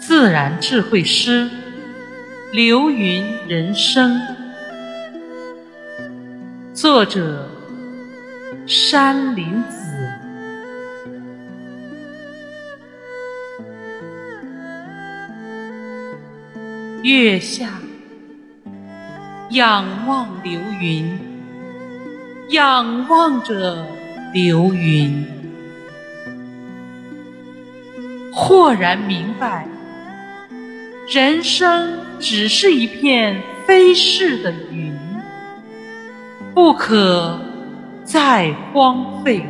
自然智慧诗，流云人生。作者：山林子。月下仰望流云，仰望着流云。豁然明白，人生只是一片飞逝的云，不可再荒废。